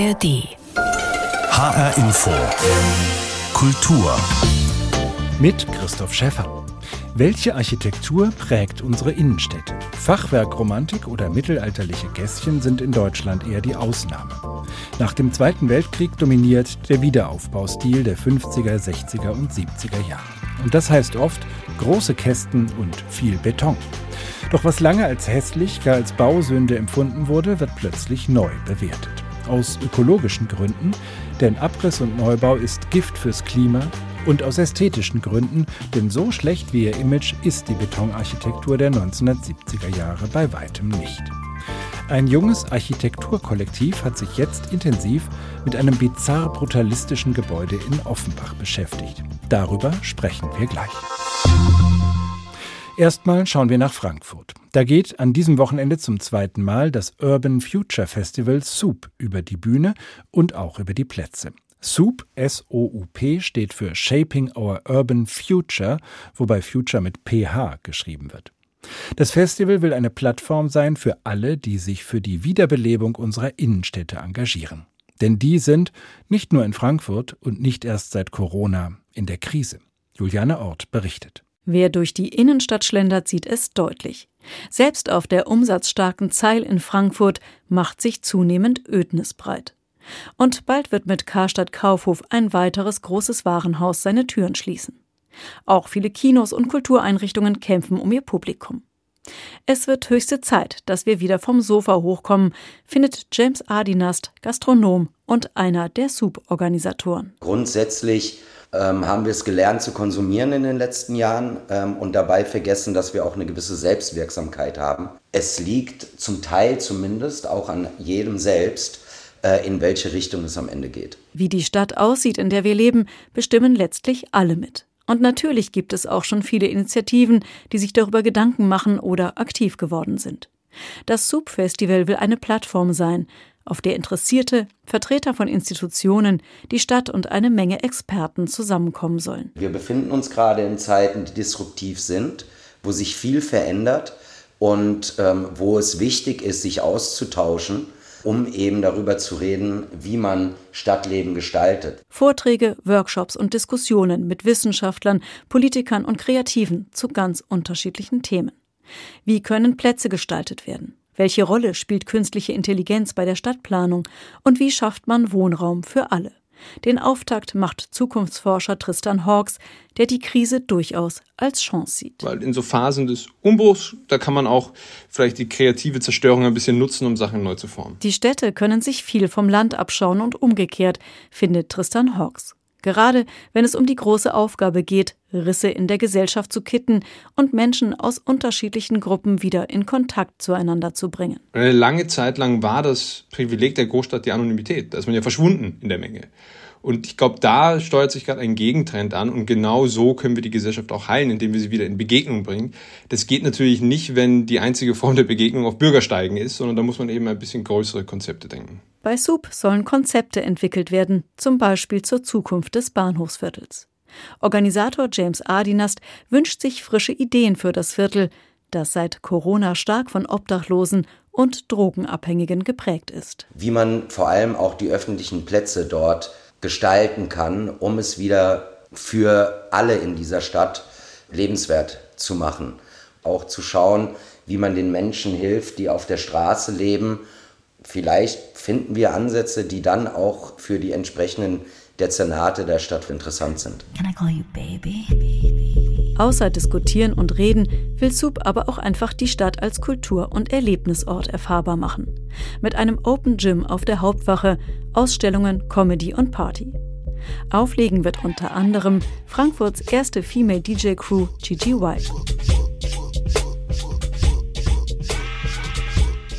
ARD. HR Info. Kultur. Mit Christoph Schäffer. Welche Architektur prägt unsere Innenstädte? Fachwerkromantik oder mittelalterliche Gässchen sind in Deutschland eher die Ausnahme. Nach dem Zweiten Weltkrieg dominiert der Wiederaufbaustil der 50er, 60er und 70er Jahre. Und das heißt oft große Kästen und viel Beton. Doch was lange als hässlich, gar als Bausünde empfunden wurde, wird plötzlich neu bewertet. Aus ökologischen Gründen, denn Abriss und Neubau ist Gift fürs Klima und aus ästhetischen Gründen, denn so schlecht wie ihr Image ist die Betonarchitektur der 1970er Jahre bei weitem nicht. Ein junges Architekturkollektiv hat sich jetzt intensiv mit einem bizarr brutalistischen Gebäude in Offenbach beschäftigt. Darüber sprechen wir gleich. Erstmal schauen wir nach Frankfurt. Da geht an diesem Wochenende zum zweiten Mal das Urban Future Festival SOUP über die Bühne und auch über die Plätze. SOUP, S-O-U-P, steht für Shaping Our Urban Future, wobei Future mit PH geschrieben wird. Das Festival will eine Plattform sein für alle, die sich für die Wiederbelebung unserer Innenstädte engagieren. Denn die sind nicht nur in Frankfurt und nicht erst seit Corona in der Krise. Juliane Ort berichtet. Wer durch die Innenstadt schlendert, sieht es deutlich. Selbst auf der umsatzstarken Zeil in Frankfurt macht sich zunehmend Ödnis breit. Und bald wird mit Karstadt Kaufhof ein weiteres großes Warenhaus seine Türen schließen. Auch viele Kinos und Kultureinrichtungen kämpfen um ihr Publikum. Es wird höchste Zeit, dass wir wieder vom Sofa hochkommen, findet James Adinast, Gastronom und einer der Soup-Organisatoren. Grundsätzlich ähm, haben wir es gelernt zu konsumieren in den letzten Jahren ähm, und dabei vergessen, dass wir auch eine gewisse Selbstwirksamkeit haben. Es liegt zum Teil zumindest auch an jedem selbst, äh, in welche Richtung es am Ende geht. Wie die Stadt aussieht, in der wir leben, bestimmen letztlich alle mit. Und natürlich gibt es auch schon viele Initiativen, die sich darüber Gedanken machen oder aktiv geworden sind. Das Soup Festival will eine Plattform sein, auf der Interessierte, Vertreter von Institutionen, die Stadt und eine Menge Experten zusammenkommen sollen. Wir befinden uns gerade in Zeiten, die disruptiv sind, wo sich viel verändert und ähm, wo es wichtig ist, sich auszutauschen um eben darüber zu reden, wie man Stadtleben gestaltet. Vorträge, Workshops und Diskussionen mit Wissenschaftlern, Politikern und Kreativen zu ganz unterschiedlichen Themen. Wie können Plätze gestaltet werden? Welche Rolle spielt künstliche Intelligenz bei der Stadtplanung und wie schafft man Wohnraum für alle? Den Auftakt macht Zukunftsforscher Tristan Hawks, der die Krise durchaus als Chance sieht. Weil in so Phasen des Umbruchs, da kann man auch vielleicht die kreative Zerstörung ein bisschen nutzen, um Sachen neu zu formen. Die Städte können sich viel vom Land abschauen und umgekehrt, findet Tristan Hawks. Gerade wenn es um die große Aufgabe geht, Risse in der Gesellschaft zu kitten und Menschen aus unterschiedlichen Gruppen wieder in Kontakt zueinander zu bringen. Eine lange Zeit lang war das Privileg der Großstadt die Anonymität. Da ist man ja verschwunden in der Menge. Und ich glaube, da steuert sich gerade ein Gegentrend an und genau so können wir die Gesellschaft auch heilen, indem wir sie wieder in Begegnung bringen. Das geht natürlich nicht, wenn die einzige Form der Begegnung auf Bürgersteigen ist, sondern da muss man eben ein bisschen größere Konzepte denken. Bei SUP sollen Konzepte entwickelt werden, zum Beispiel zur Zukunft des Bahnhofsviertels. Organisator James Adinast wünscht sich frische Ideen für das Viertel, das seit Corona stark von Obdachlosen und Drogenabhängigen geprägt ist. Wie man vor allem auch die öffentlichen Plätze dort gestalten kann, um es wieder für alle in dieser Stadt lebenswert zu machen. Auch zu schauen, wie man den Menschen hilft, die auf der Straße leben vielleicht finden wir Ansätze, die dann auch für die entsprechenden Dezernate der Stadt interessant sind. Außer Diskutieren und Reden will Soup aber auch einfach die Stadt als Kultur- und Erlebnisort erfahrbar machen. Mit einem Open Gym auf der Hauptwache, Ausstellungen, Comedy und Party. Auflegen wird unter anderem Frankfurts erste Female DJ Crew GGY.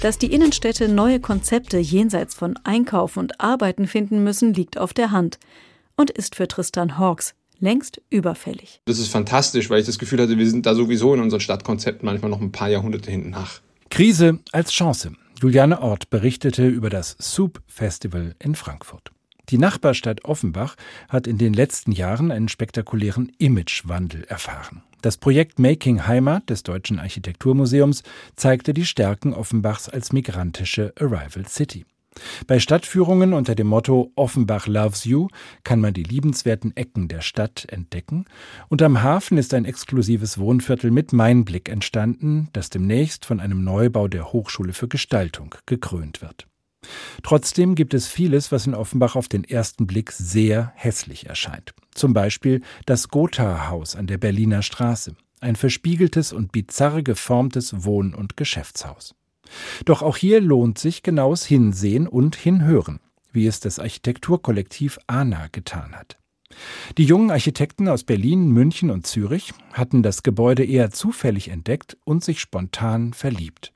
Dass die Innenstädte neue Konzepte jenseits von Einkaufen und Arbeiten finden müssen, liegt auf der Hand und ist für Tristan Hawks längst überfällig. Das ist fantastisch, weil ich das Gefühl hatte, wir sind da sowieso in unseren Stadtkonzepten manchmal noch ein paar Jahrhunderte hinten nach. Krise als Chance. Juliane Ort berichtete über das Soup Festival in Frankfurt. Die Nachbarstadt Offenbach hat in den letzten Jahren einen spektakulären Imagewandel erfahren. Das Projekt Making Heimat des Deutschen Architekturmuseums zeigte die Stärken Offenbachs als migrantische Arrival City. Bei Stadtführungen unter dem Motto Offenbach loves you kann man die liebenswerten Ecken der Stadt entdecken und am Hafen ist ein exklusives Wohnviertel mit Mainblick entstanden, das demnächst von einem Neubau der Hochschule für Gestaltung gekrönt wird. Trotzdem gibt es vieles, was in Offenbach auf den ersten Blick sehr hässlich erscheint. Zum Beispiel das Gotha-Haus an der Berliner Straße, ein verspiegeltes und bizarr geformtes Wohn- und Geschäftshaus. Doch auch hier lohnt sich genaues Hinsehen und Hinhören, wie es das Architekturkollektiv ANA getan hat. Die jungen Architekten aus Berlin, München und Zürich hatten das Gebäude eher zufällig entdeckt und sich spontan verliebt.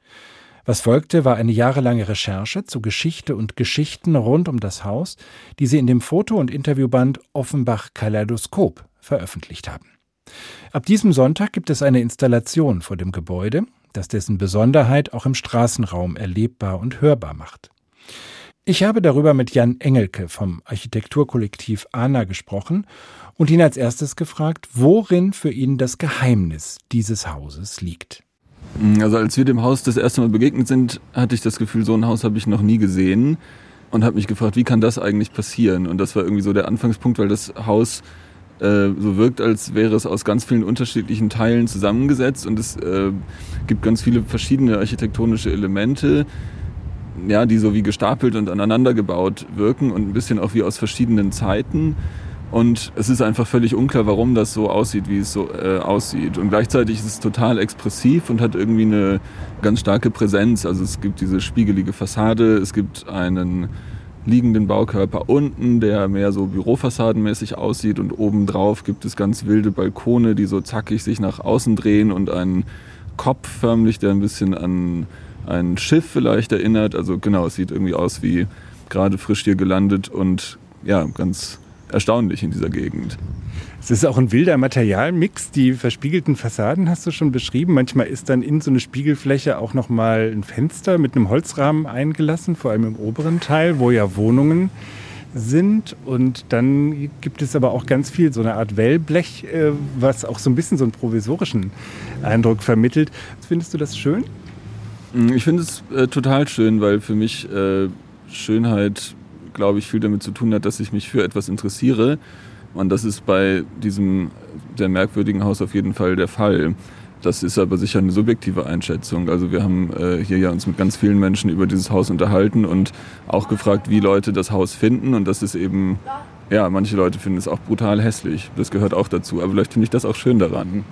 Was folgte, war eine jahrelange Recherche zu Geschichte und Geschichten rund um das Haus, die sie in dem Foto- und Interviewband Offenbach Kaleidoskop veröffentlicht haben. Ab diesem Sonntag gibt es eine Installation vor dem Gebäude, das dessen Besonderheit auch im Straßenraum erlebbar und hörbar macht. Ich habe darüber mit Jan Engelke vom Architekturkollektiv ANA gesprochen und ihn als erstes gefragt, worin für ihn das Geheimnis dieses Hauses liegt. Mm, also als wir dem Haus das erste Mal begegnet sind, hatte ich das Gefühl, so ein Haus habe ich noch nie gesehen und habe mich gefragt, wie kann das eigentlich passieren? Und das war irgendwie so der Anfangspunkt, weil das Haus äh, so wirkt, als wäre es aus ganz vielen unterschiedlichen Teilen zusammengesetzt und es äh, gibt ganz viele verschiedene architektonische Elemente, ja, die so wie gestapelt und aneinander gebaut wirken und ein bisschen auch wie aus verschiedenen Zeiten. Und es ist einfach völlig unklar, warum das so aussieht, wie es so äh, aussieht. Und gleichzeitig ist es total expressiv und hat irgendwie eine ganz starke Präsenz. Also es gibt diese spiegelige Fassade, es gibt einen liegenden Baukörper unten, der mehr so bürofassadenmäßig aussieht und obendrauf gibt es ganz wilde Balkone, die so zackig sich nach außen drehen und einen Kopf förmlich, der ein bisschen an ein Schiff vielleicht erinnert. Also genau, es sieht irgendwie aus wie gerade frisch hier gelandet und ja, ganz erstaunlich in dieser Gegend. Es ist auch ein wilder Materialmix. Die verspiegelten Fassaden hast du schon beschrieben. Manchmal ist dann in so eine Spiegelfläche auch noch mal ein Fenster mit einem Holzrahmen eingelassen, vor allem im oberen Teil, wo ja Wohnungen sind. Und dann gibt es aber auch ganz viel so eine Art Wellblech, äh, was auch so ein bisschen so einen provisorischen Eindruck vermittelt. Findest du das schön? Ich finde es äh, total schön, weil für mich äh, Schönheit glaube ich, viel damit zu tun hat, dass ich mich für etwas interessiere. Und das ist bei diesem sehr merkwürdigen Haus auf jeden Fall der Fall. Das ist aber sicher eine subjektive Einschätzung. Also wir haben äh, hier ja uns mit ganz vielen Menschen über dieses Haus unterhalten und auch gefragt, wie Leute das Haus finden. Und das ist eben, ja, manche Leute finden es auch brutal hässlich. Das gehört auch dazu. Aber vielleicht finde ich das auch schön daran.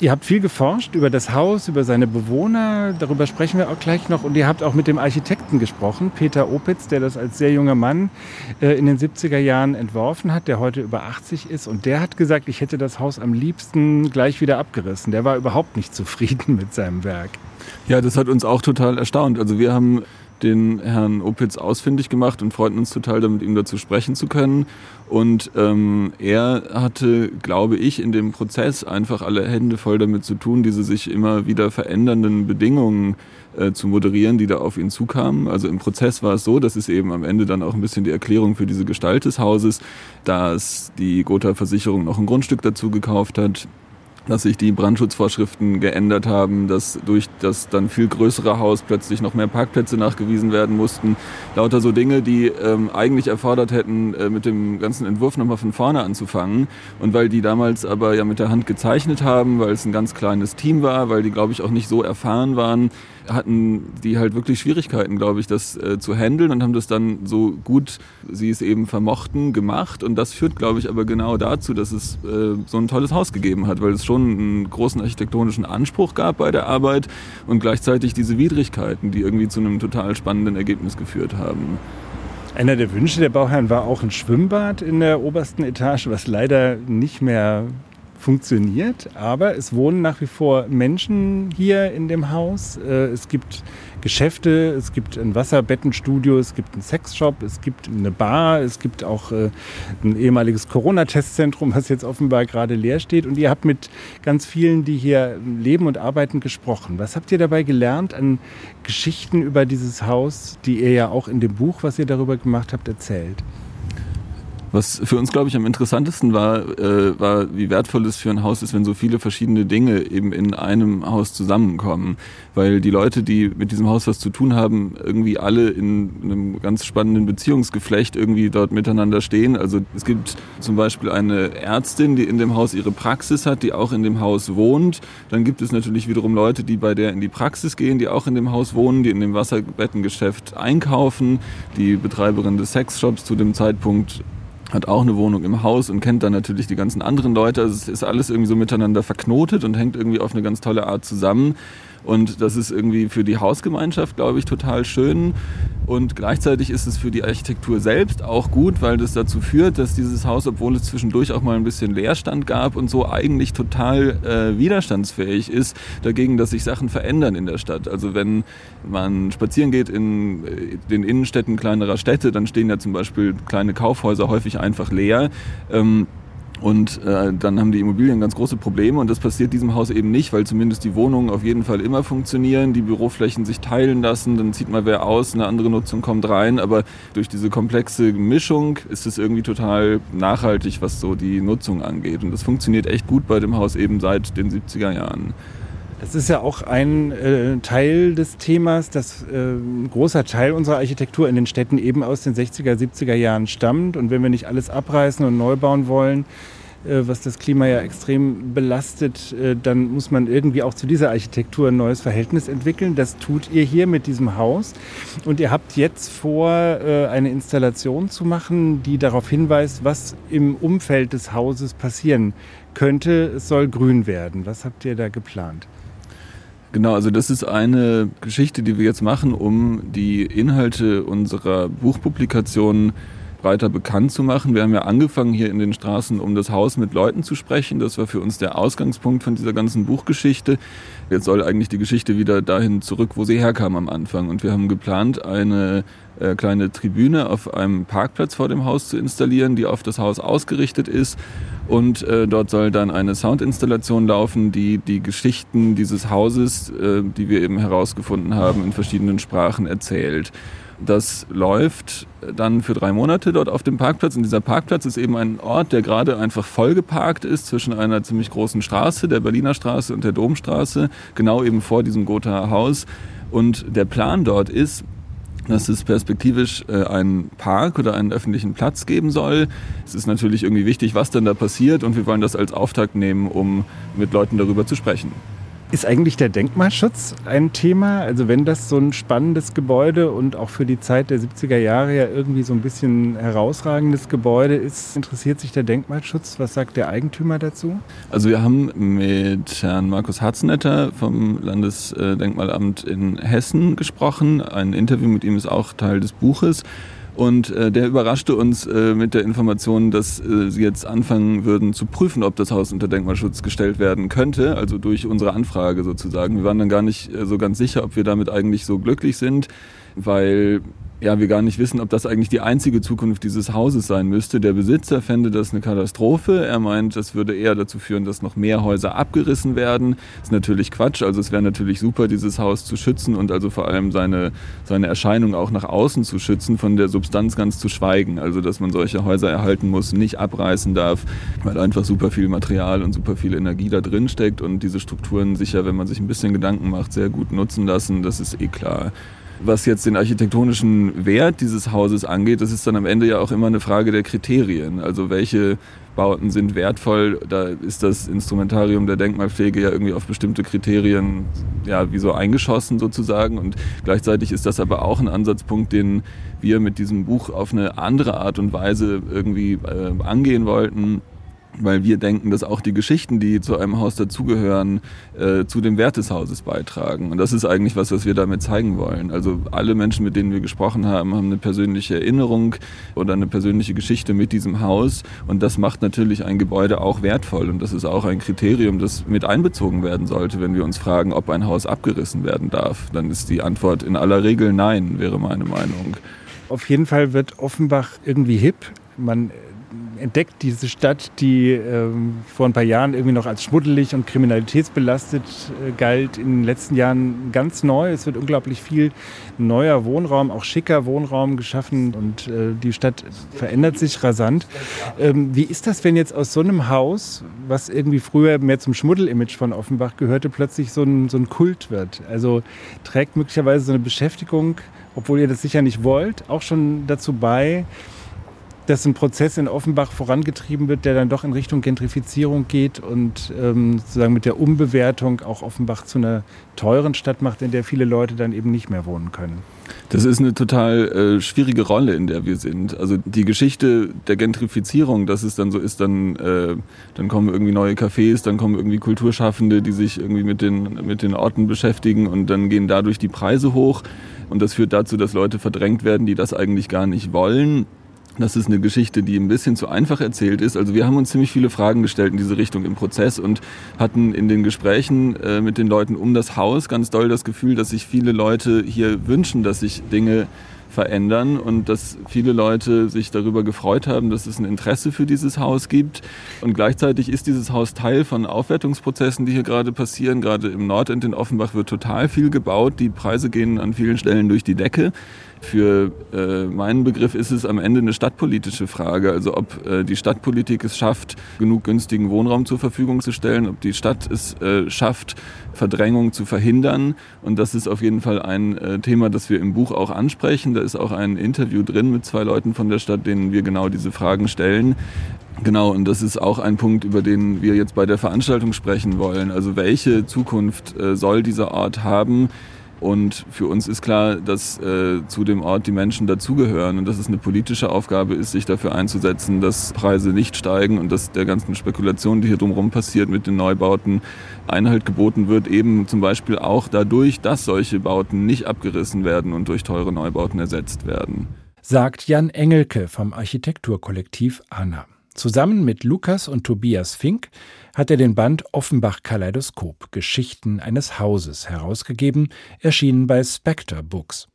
Ihr habt viel geforscht über das Haus, über seine Bewohner, darüber sprechen wir auch gleich noch. Und ihr habt auch mit dem Architekten gesprochen, Peter Opitz, der das als sehr junger Mann äh, in den 70er Jahren entworfen hat, der heute über 80 ist. Und der hat gesagt, ich hätte das Haus am liebsten gleich wieder abgerissen. Der war überhaupt nicht zufrieden mit seinem Werk. Ja, das hat uns auch total erstaunt. Also wir haben den Herrn Opitz ausfindig gemacht und freuten uns total, damit ihm dazu sprechen zu können. Und ähm, er hatte, glaube ich, in dem Prozess einfach alle Hände voll damit zu tun, diese sich immer wieder verändernden Bedingungen äh, zu moderieren, die da auf ihn zukamen. Also im Prozess war es so, das ist eben am Ende dann auch ein bisschen die Erklärung für diese Gestalt des Hauses, dass die Gotha-Versicherung noch ein Grundstück dazu gekauft hat, dass sich die Brandschutzvorschriften geändert haben, dass durch das dann viel größere Haus plötzlich noch mehr Parkplätze nachgewiesen werden mussten. Lauter so Dinge, die ähm, eigentlich erfordert hätten, äh, mit dem ganzen Entwurf nochmal von vorne anzufangen. Und weil die damals aber ja mit der Hand gezeichnet haben, weil es ein ganz kleines Team war, weil die, glaube ich, auch nicht so erfahren waren, hatten die halt wirklich Schwierigkeiten, glaube ich, das äh, zu handeln und haben das dann so gut sie es eben vermochten gemacht. Und das führt, glaube ich, aber genau dazu, dass es äh, so ein tolles Haus gegeben hat, weil es schon einen großen architektonischen Anspruch gab bei der Arbeit und gleichzeitig diese Widrigkeiten, die irgendwie zu einem total spannenden Ergebnis geführt haben. Einer der Wünsche der Bauherren war auch ein Schwimmbad in der obersten Etage, was leider nicht mehr funktioniert, aber es wohnen nach wie vor Menschen hier in dem Haus. Äh, es gibt Geschäfte, es gibt ein Wasserbettenstudio, es gibt einen Sexshop, es gibt eine Bar, es gibt auch äh, ein ehemaliges Corona-Testzentrum, was jetzt offenbar gerade leer steht. Und ihr habt mit ganz vielen, die hier leben und arbeiten, gesprochen. Was habt ihr dabei gelernt an Geschichten über dieses Haus, die ihr ja auch in dem Buch, was ihr darüber gemacht habt, erzählt? Was für uns, glaube ich, am interessantesten war, äh, war, wie wertvoll es für ein Haus ist, wenn so viele verschiedene Dinge eben in einem Haus zusammenkommen. Weil die Leute, die mit diesem Haus was zu tun haben, irgendwie alle in einem ganz spannenden Beziehungsgeflecht irgendwie dort miteinander stehen. Also es gibt zum Beispiel eine Ärztin, die in dem Haus ihre Praxis hat, die auch in dem Haus wohnt. Dann gibt es natürlich wiederum Leute, die bei der in die Praxis gehen, die auch in dem Haus wohnen, die in dem Wasserbettengeschäft einkaufen. Die Betreiberin des Sexshops zu dem Zeitpunkt hat auch eine Wohnung im Haus und kennt dann natürlich die ganzen anderen Leute. Also es ist alles irgendwie so miteinander verknotet und hängt irgendwie auf eine ganz tolle Art zusammen. Und das ist irgendwie für die Hausgemeinschaft, glaube ich, total schön. Und gleichzeitig ist es für die Architektur selbst auch gut, weil das dazu führt, dass dieses Haus, obwohl es zwischendurch auch mal ein bisschen Leerstand gab und so, eigentlich total äh, widerstandsfähig ist dagegen, dass sich Sachen verändern in der Stadt. Also wenn man spazieren geht in äh, den Innenstädten kleinerer Städte, dann stehen ja zum Beispiel kleine Kaufhäuser häufig einfach leer. Ähm, und äh, dann haben die Immobilien ganz große Probleme und das passiert diesem Haus eben nicht, weil zumindest die Wohnungen auf jeden Fall immer funktionieren, die Büroflächen sich teilen lassen, dann zieht mal wer aus, eine andere Nutzung kommt rein, aber durch diese komplexe Mischung ist es irgendwie total nachhaltig, was so die Nutzung angeht. Und das funktioniert echt gut bei dem Haus eben seit den 70er Jahren. Das ist ja auch ein äh, Teil des Themas, dass äh, ein großer Teil unserer Architektur in den Städten eben aus den 60er, 70er Jahren stammt. Und wenn wir nicht alles abreißen und neu bauen wollen, äh, was das Klima ja extrem belastet, äh, dann muss man irgendwie auch zu dieser Architektur ein neues Verhältnis entwickeln. Das tut ihr hier mit diesem Haus. Und ihr habt jetzt vor, äh, eine Installation zu machen, die darauf hinweist, was im Umfeld des Hauses passieren könnte. Es soll grün werden. Was habt ihr da geplant? Genau, also das ist eine Geschichte, die wir jetzt machen, um die Inhalte unserer Buchpublikationen breiter bekannt zu machen. Wir haben ja angefangen hier in den Straßen, um das Haus mit Leuten zu sprechen. Das war für uns der Ausgangspunkt von dieser ganzen Buchgeschichte. Jetzt soll eigentlich die Geschichte wieder dahin zurück, wo sie herkam am Anfang. Und wir haben geplant, eine äh, kleine Tribüne auf einem Parkplatz vor dem Haus zu installieren, die auf das Haus ausgerichtet ist. Und äh, dort soll dann eine Soundinstallation laufen, die die Geschichten dieses Hauses, äh, die wir eben herausgefunden haben, in verschiedenen Sprachen erzählt. Das läuft dann für drei Monate dort auf dem Parkplatz. Und dieser Parkplatz ist eben ein Ort, der gerade einfach vollgeparkt ist zwischen einer ziemlich großen Straße, der Berliner Straße und der Domstraße, genau eben vor diesem Gothaer Haus. Und der Plan dort ist, dass es perspektivisch äh, einen Park oder einen öffentlichen Platz geben soll. Es ist natürlich irgendwie wichtig, was dann da passiert und wir wollen das als Auftakt nehmen, um mit Leuten darüber zu sprechen. Ist eigentlich der Denkmalschutz ein Thema? Also wenn das so ein spannendes Gebäude und auch für die Zeit der 70er Jahre ja irgendwie so ein bisschen herausragendes Gebäude ist, interessiert sich der Denkmalschutz? Was sagt der Eigentümer dazu? Also wir haben mit Herrn Markus Harzenetter vom Landesdenkmalamt in Hessen gesprochen. Ein Interview mit ihm ist auch Teil des Buches. Und äh, der überraschte uns äh, mit der Information, dass äh, sie jetzt anfangen würden zu prüfen, ob das Haus unter Denkmalschutz gestellt werden könnte, also durch unsere Anfrage sozusagen. Wir waren dann gar nicht äh, so ganz sicher, ob wir damit eigentlich so glücklich sind, weil ja, wir gar nicht wissen, ob das eigentlich die einzige Zukunft dieses Hauses sein müsste. Der Besitzer fände das eine Katastrophe. Er meint, das würde eher dazu führen, dass noch mehr Häuser abgerissen werden. Ist natürlich Quatsch. Also es wäre natürlich super, dieses Haus zu schützen und also vor allem seine, seine Erscheinung auch nach außen zu schützen, von der Substanz ganz zu schweigen. Also dass man solche Häuser erhalten muss, nicht abreißen darf, weil einfach super viel Material und super viel Energie da drin steckt und diese Strukturen sicher, wenn man sich ein bisschen Gedanken macht, sehr gut nutzen lassen. Das ist eh klar. Was jetzt den architektonischen Wert dieses Hauses angeht, das ist dann am Ende ja auch immer eine Frage der Kriterien. Also welche Bauten sind wertvoll, da ist das Instrumentarium der Denkmalpflege ja irgendwie auf bestimmte Kriterien ja wie so eingeschossen sozusagen. Und gleichzeitig ist das aber auch ein Ansatzpunkt, den wir mit diesem Buch auf eine andere Art und Weise irgendwie äh, angehen wollten weil wir denken, dass auch die Geschichten, die zu einem Haus dazugehören, äh, zu dem Wert des Hauses beitragen. Und das ist eigentlich was, was wir damit zeigen wollen. Also alle Menschen, mit denen wir gesprochen haben, haben eine persönliche Erinnerung oder eine persönliche Geschichte mit diesem Haus. Und das macht natürlich ein Gebäude auch wertvoll. Und das ist auch ein Kriterium, das mit einbezogen werden sollte, wenn wir uns fragen, ob ein Haus abgerissen werden darf. Dann ist die Antwort in aller Regel nein, wäre meine Meinung. Auf jeden Fall wird Offenbach irgendwie hip. Man entdeckt diese Stadt, die ähm, vor ein paar Jahren irgendwie noch als schmuddelig und kriminalitätsbelastet äh, galt, in den letzten Jahren ganz neu. Es wird unglaublich viel neuer Wohnraum, auch schicker Wohnraum geschaffen und äh, die Stadt verändert sich rasant. Ähm, wie ist das, wenn jetzt aus so einem Haus, was irgendwie früher mehr zum Schmuddelimage von Offenbach gehörte, plötzlich so ein, so ein Kult wird? Also trägt möglicherweise so eine Beschäftigung obwohl ihr das sicher nicht wollt, auch schon dazu bei, dass ein Prozess in Offenbach vorangetrieben wird, der dann doch in Richtung Gentrifizierung geht und ähm, sozusagen mit der Umbewertung auch Offenbach zu einer teuren Stadt macht, in der viele Leute dann eben nicht mehr wohnen können. Das ist eine total äh, schwierige Rolle, in der wir sind. Also die Geschichte der Gentrifizierung, dass es dann so ist, dann, äh, dann kommen irgendwie neue Cafés, dann kommen irgendwie Kulturschaffende, die sich irgendwie mit den, mit den Orten beschäftigen und dann gehen dadurch die Preise hoch. Und das führt dazu, dass Leute verdrängt werden, die das eigentlich gar nicht wollen. Das ist eine Geschichte, die ein bisschen zu einfach erzählt ist. Also wir haben uns ziemlich viele Fragen gestellt in diese Richtung im Prozess und hatten in den Gesprächen äh, mit den Leuten um das Haus ganz doll das Gefühl, dass sich viele Leute hier wünschen, dass sich Dinge verändern und dass viele Leute sich darüber gefreut haben, dass es ein Interesse für dieses Haus gibt. Und gleichzeitig ist dieses Haus Teil von Aufwertungsprozessen, die hier gerade passieren. Gerade im Nordend in Offenbach wird total viel gebaut. Die Preise gehen an vielen Stellen durch die Decke. Für äh, meinen Begriff ist es am Ende eine stadtpolitische Frage. Also ob äh, die Stadtpolitik es schafft, genug günstigen Wohnraum zur Verfügung zu stellen, ob die Stadt es äh, schafft, Verdrängung zu verhindern. Und das ist auf jeden Fall ein äh, Thema, das wir im Buch auch ansprechen. Da ist auch ein Interview drin mit zwei Leuten von der Stadt, denen wir genau diese Fragen stellen. Genau, und das ist auch ein Punkt, über den wir jetzt bei der Veranstaltung sprechen wollen. Also welche Zukunft äh, soll dieser Ort haben? Und für uns ist klar, dass äh, zu dem Ort die Menschen dazugehören und dass es eine politische Aufgabe ist, sich dafür einzusetzen, dass Preise nicht steigen und dass der ganzen Spekulation, die hier drumherum passiert mit den Neubauten, Einhalt geboten wird, eben zum Beispiel auch dadurch, dass solche Bauten nicht abgerissen werden und durch teure Neubauten ersetzt werden. Sagt Jan Engelke vom Architekturkollektiv ANA. Zusammen mit Lukas und Tobias Fink hat er den Band Offenbach Kaleidoskop Geschichten eines Hauses herausgegeben, erschienen bei Spectre Books.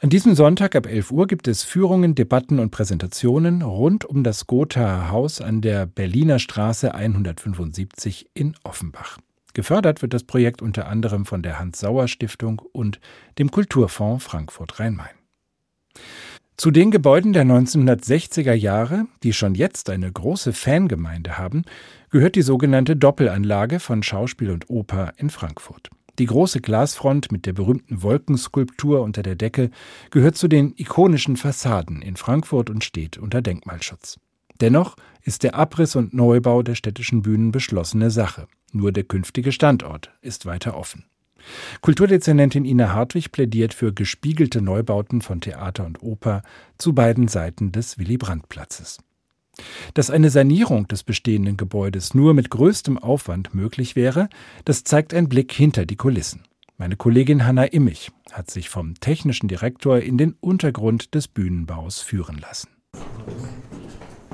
An diesem Sonntag ab 11 Uhr gibt es Führungen, Debatten und Präsentationen rund um das Gothaer Haus an der Berliner Straße 175 in Offenbach. Gefördert wird das Projekt unter anderem von der Hans-Sauer-Stiftung und dem Kulturfonds Frankfurt-Rhein-Main. Zu den Gebäuden der 1960er Jahre, die schon jetzt eine große Fangemeinde haben, gehört die sogenannte Doppelanlage von Schauspiel und Oper in Frankfurt. Die große Glasfront mit der berühmten Wolkenskulptur unter der Decke gehört zu den ikonischen Fassaden in Frankfurt und steht unter Denkmalschutz. Dennoch ist der Abriss und Neubau der städtischen Bühnen beschlossene Sache. Nur der künftige Standort ist weiter offen. Kulturdezernentin Ina Hartwig plädiert für gespiegelte Neubauten von Theater und Oper zu beiden Seiten des Willy-Brandt-Platzes. Dass eine Sanierung des bestehenden Gebäudes nur mit größtem Aufwand möglich wäre, das zeigt ein Blick hinter die Kulissen. Meine Kollegin Hanna Immich hat sich vom technischen Direktor in den Untergrund des Bühnenbaus führen lassen.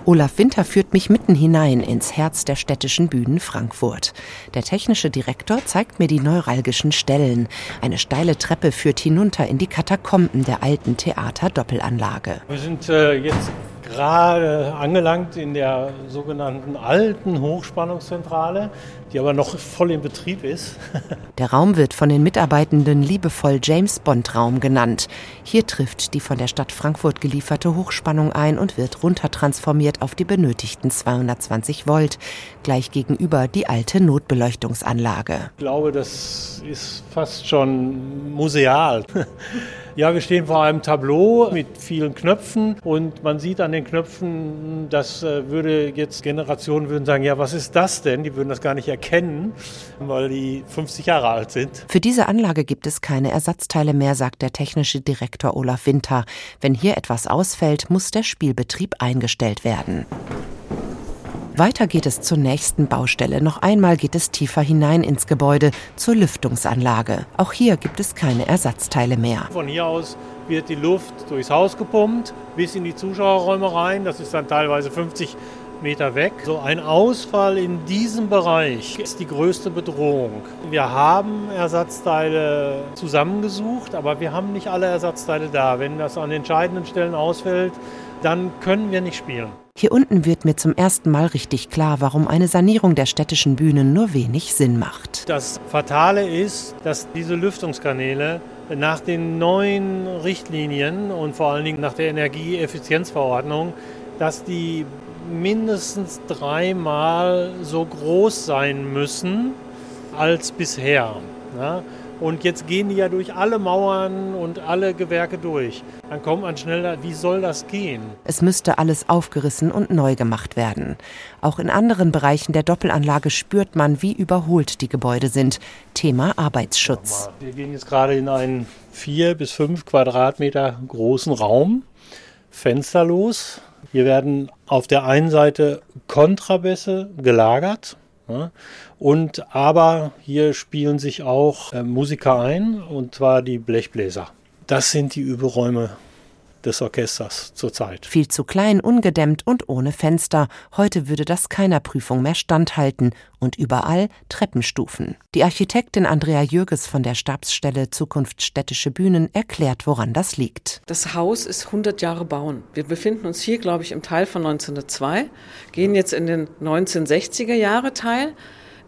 Olaf Winter führt mich mitten hinein ins Herz der städtischen Bühnen Frankfurt. Der technische Direktor zeigt mir die neuralgischen Stellen. Eine steile Treppe führt hinunter in die Katakomben der alten Theater-Doppelanlage. Wir sind äh, jetzt gerade angelangt in der sogenannten alten Hochspannungszentrale, die aber noch voll in Betrieb ist. Der Raum wird von den Mitarbeitenden liebevoll James Bond Raum genannt. Hier trifft die von der Stadt Frankfurt gelieferte Hochspannung ein und wird runtertransformiert auf die benötigten 220 Volt, gleich gegenüber die alte Notbeleuchtungsanlage. Ich glaube, das ist fast schon museal. Ja, wir stehen vor einem Tableau mit vielen Knöpfen und man sieht an den Knöpfen, das äh, würde jetzt Generationen würden sagen, ja, was ist das denn? Die würden das gar nicht erkennen, weil die 50 Jahre alt sind. Für diese Anlage gibt es keine Ersatzteile mehr, sagt der technische Direktor Olaf Winter. Wenn hier etwas ausfällt, muss der Spielbetrieb eingestellt werden. Weiter geht es zur nächsten Baustelle. Noch einmal geht es tiefer hinein ins Gebäude zur Lüftungsanlage. Auch hier gibt es keine Ersatzteile mehr. Von hier aus wird die Luft durchs Haus gepumpt bis in die Zuschauerräume rein. Das ist dann teilweise 50 Meter weg. So ein Ausfall in diesem Bereich ist die größte Bedrohung. Wir haben Ersatzteile zusammengesucht, aber wir haben nicht alle Ersatzteile da. Wenn das an entscheidenden Stellen ausfällt, dann können wir nicht spielen. Hier unten wird mir zum ersten Mal richtig klar, warum eine Sanierung der städtischen Bühnen nur wenig Sinn macht. Das Fatale ist, dass diese Lüftungskanäle nach den neuen Richtlinien und vor allen Dingen nach der Energieeffizienzverordnung, dass die mindestens dreimal so groß sein müssen als bisher. Und jetzt gehen die ja durch alle Mauern und alle Gewerke durch. Dann kommt man schneller, wie soll das gehen? Es müsste alles aufgerissen und neu gemacht werden. Auch in anderen Bereichen der Doppelanlage spürt man, wie überholt die Gebäude sind. Thema Arbeitsschutz. Wir gehen jetzt gerade in einen vier bis fünf Quadratmeter großen Raum, fensterlos. Hier werden auf der einen Seite Kontrabässe gelagert und aber hier spielen sich auch äh, Musiker ein, und zwar die Blechbläser. Das sind die Überräume des Orchesters zurzeit. Viel zu klein, ungedämmt und ohne Fenster. Heute würde das keiner Prüfung mehr standhalten. Und überall Treppenstufen. Die Architektin Andrea Jürges von der Stabsstelle Zukunft städtische Bühnen erklärt, woran das liegt. Das Haus ist 100 Jahre bauen. Wir befinden uns hier, glaube ich, im Teil von 1902, gehen jetzt in den 1960er Jahre Teil.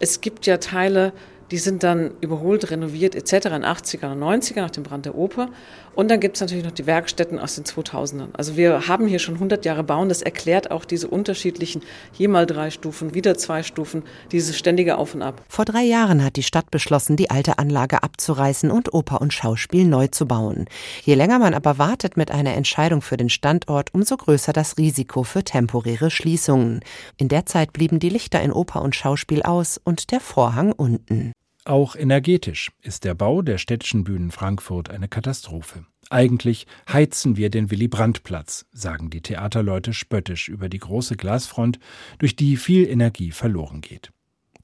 Es gibt ja Teile, die sind dann überholt, renoviert etc. in 80er und 90er nach dem Brand der Oper. Und dann gibt es natürlich noch die Werkstätten aus den 2000ern. Also wir haben hier schon 100 Jahre bauen. Das erklärt auch diese unterschiedlichen, hier mal drei Stufen, wieder zwei Stufen, dieses ständige Auf und Ab. Vor drei Jahren hat die Stadt beschlossen, die alte Anlage abzureißen und Oper und Schauspiel neu zu bauen. Je länger man aber wartet mit einer Entscheidung für den Standort, umso größer das Risiko für temporäre Schließungen. In der Zeit blieben die Lichter in Oper und Schauspiel aus und der Vorhang unten. Auch energetisch ist der Bau der städtischen Bühnen Frankfurt eine Katastrophe. Eigentlich heizen wir den Willy-Brandt-Platz, sagen die Theaterleute spöttisch über die große Glasfront, durch die viel Energie verloren geht.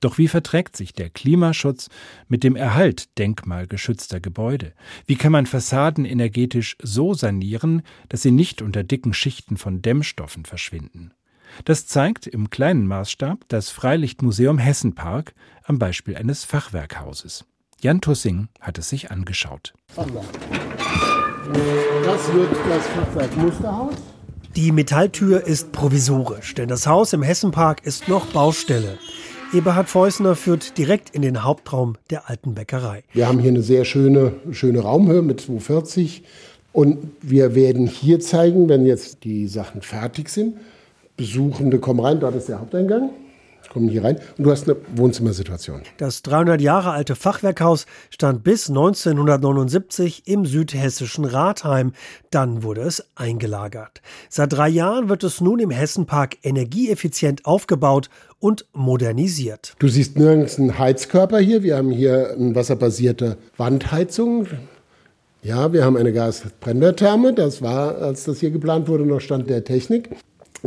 Doch wie verträgt sich der Klimaschutz mit dem Erhalt denkmalgeschützter Gebäude? Wie kann man Fassaden energetisch so sanieren, dass sie nicht unter dicken Schichten von Dämmstoffen verschwinden? Das zeigt im kleinen Maßstab das Freilichtmuseum Hessenpark am Beispiel eines Fachwerkhauses. Jan Tussing hat es sich angeschaut. Das wird das Fachwerk Musterhaus. Die Metalltür ist provisorisch, denn das Haus im Hessenpark ist noch Baustelle. Eberhard Feusner führt direkt in den Hauptraum der alten Bäckerei. Wir haben hier eine sehr schöne, schöne Raumhöhe mit 240 und wir werden hier zeigen, wenn jetzt die Sachen fertig sind, Besuchende kommen rein, dort ist der Haupteingang, kommen hier rein und du hast eine Wohnzimmersituation. Das 300 Jahre alte Fachwerkhaus stand bis 1979 im südhessischen Rathheim. Dann wurde es eingelagert. Seit drei Jahren wird es nun im Hessenpark energieeffizient aufgebaut und modernisiert. Du siehst nirgends einen Heizkörper hier. Wir haben hier eine wasserbasierte Wandheizung. Ja, wir haben eine Gasbrennwerttherme. Das war, als das hier geplant wurde, noch Stand der Technik.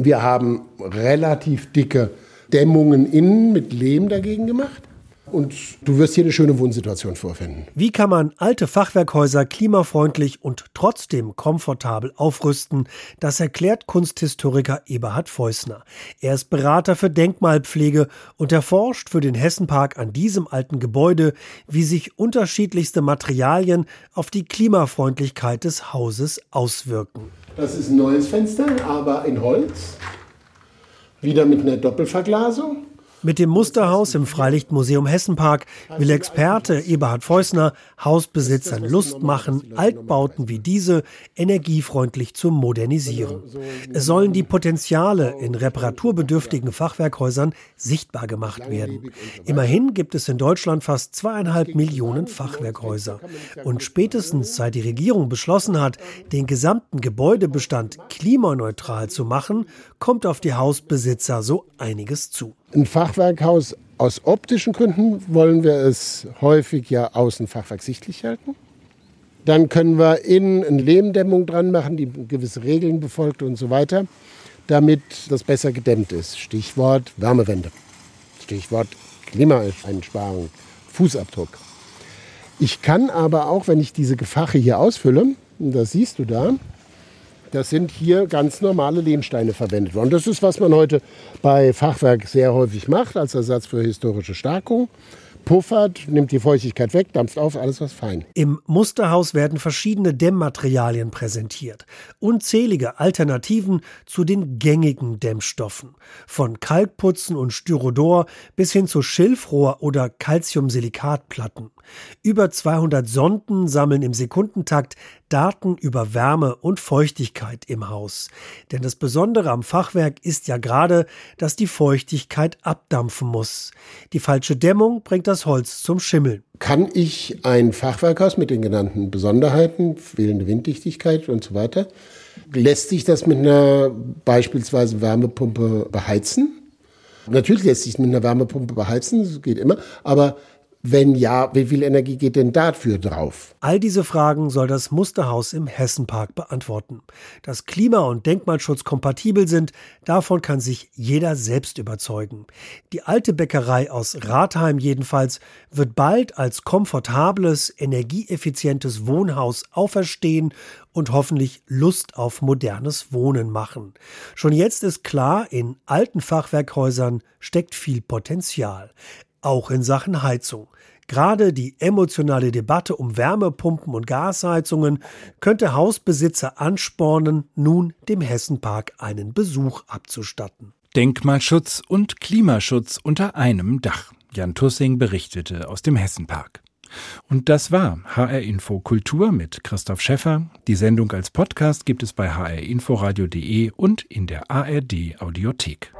Wir haben relativ dicke Dämmungen innen mit Lehm dagegen gemacht. Und du wirst hier eine schöne Wohnsituation vorfinden. Wie kann man alte Fachwerkhäuser klimafreundlich und trotzdem komfortabel aufrüsten? Das erklärt Kunsthistoriker Eberhard Feusner. Er ist Berater für Denkmalpflege und erforscht für den Hessenpark an diesem alten Gebäude, wie sich unterschiedlichste Materialien auf die Klimafreundlichkeit des Hauses auswirken. Das ist ein neues Fenster, aber in Holz. Wieder mit einer Doppelverglasung. Mit dem Musterhaus im Freilichtmuseum Hessenpark will Experte Eberhard Feusner Hausbesitzern Lust machen, Altbauten wie diese energiefreundlich zu modernisieren. Es sollen die Potenziale in reparaturbedürftigen Fachwerkhäusern sichtbar gemacht werden. Immerhin gibt es in Deutschland fast zweieinhalb Millionen Fachwerkhäuser. Und spätestens seit die Regierung beschlossen hat, den gesamten Gebäudebestand klimaneutral zu machen, kommt auf die Hausbesitzer so einiges zu. Ein Fachwerkhaus aus optischen Gründen wollen wir es häufig ja außen fachwerksichtlich halten. Dann können wir innen eine Lehmdämmung dran machen, die gewisse Regeln befolgt und so weiter, damit das besser gedämmt ist. Stichwort Wärmewende. Stichwort Klimaeinsparung, Fußabdruck. Ich kann aber auch, wenn ich diese Gefache hier ausfülle, das siehst du da, das sind hier ganz normale Lehmsteine verwendet worden. Das ist, was man heute bei Fachwerk sehr häufig macht, als Ersatz für historische Starkung. puffert, nimmt die Feuchtigkeit weg, dampft auf, alles was fein. Im Musterhaus werden verschiedene Dämmmaterialien präsentiert. Unzählige Alternativen zu den gängigen Dämmstoffen. Von Kalkputzen und Styrodor bis hin zu Schilfrohr oder Calciumsilikatplatten. Über 200 Sonden sammeln im Sekundentakt Daten über Wärme und Feuchtigkeit im Haus. Denn das Besondere am Fachwerk ist ja gerade, dass die Feuchtigkeit abdampfen muss. Die falsche Dämmung bringt das Holz zum Schimmeln. Kann ich ein Fachwerkhaus mit den genannten Besonderheiten, fehlende Winddichtigkeit und so weiter, lässt sich das mit einer beispielsweise Wärmepumpe beheizen? Natürlich lässt sich mit einer Wärmepumpe beheizen, das geht immer, aber wenn ja, wie viel Energie geht denn dafür drauf? All diese Fragen soll das Musterhaus im Hessenpark beantworten. Dass Klima- und Denkmalschutz kompatibel sind, davon kann sich jeder selbst überzeugen. Die alte Bäckerei aus Rathheim jedenfalls wird bald als komfortables, energieeffizientes Wohnhaus auferstehen und hoffentlich Lust auf modernes Wohnen machen. Schon jetzt ist klar, in alten Fachwerkhäusern steckt viel Potenzial auch in Sachen Heizung. Gerade die emotionale Debatte um Wärmepumpen und Gasheizungen könnte Hausbesitzer anspornen, nun dem Hessenpark einen Besuch abzustatten. Denkmalschutz und Klimaschutz unter einem Dach. Jan Tussing berichtete aus dem Hessenpark. Und das war HR Info Kultur mit Christoph Schäffer. Die Sendung als Podcast gibt es bei hrinforadio.de und in der ARD Audiothek.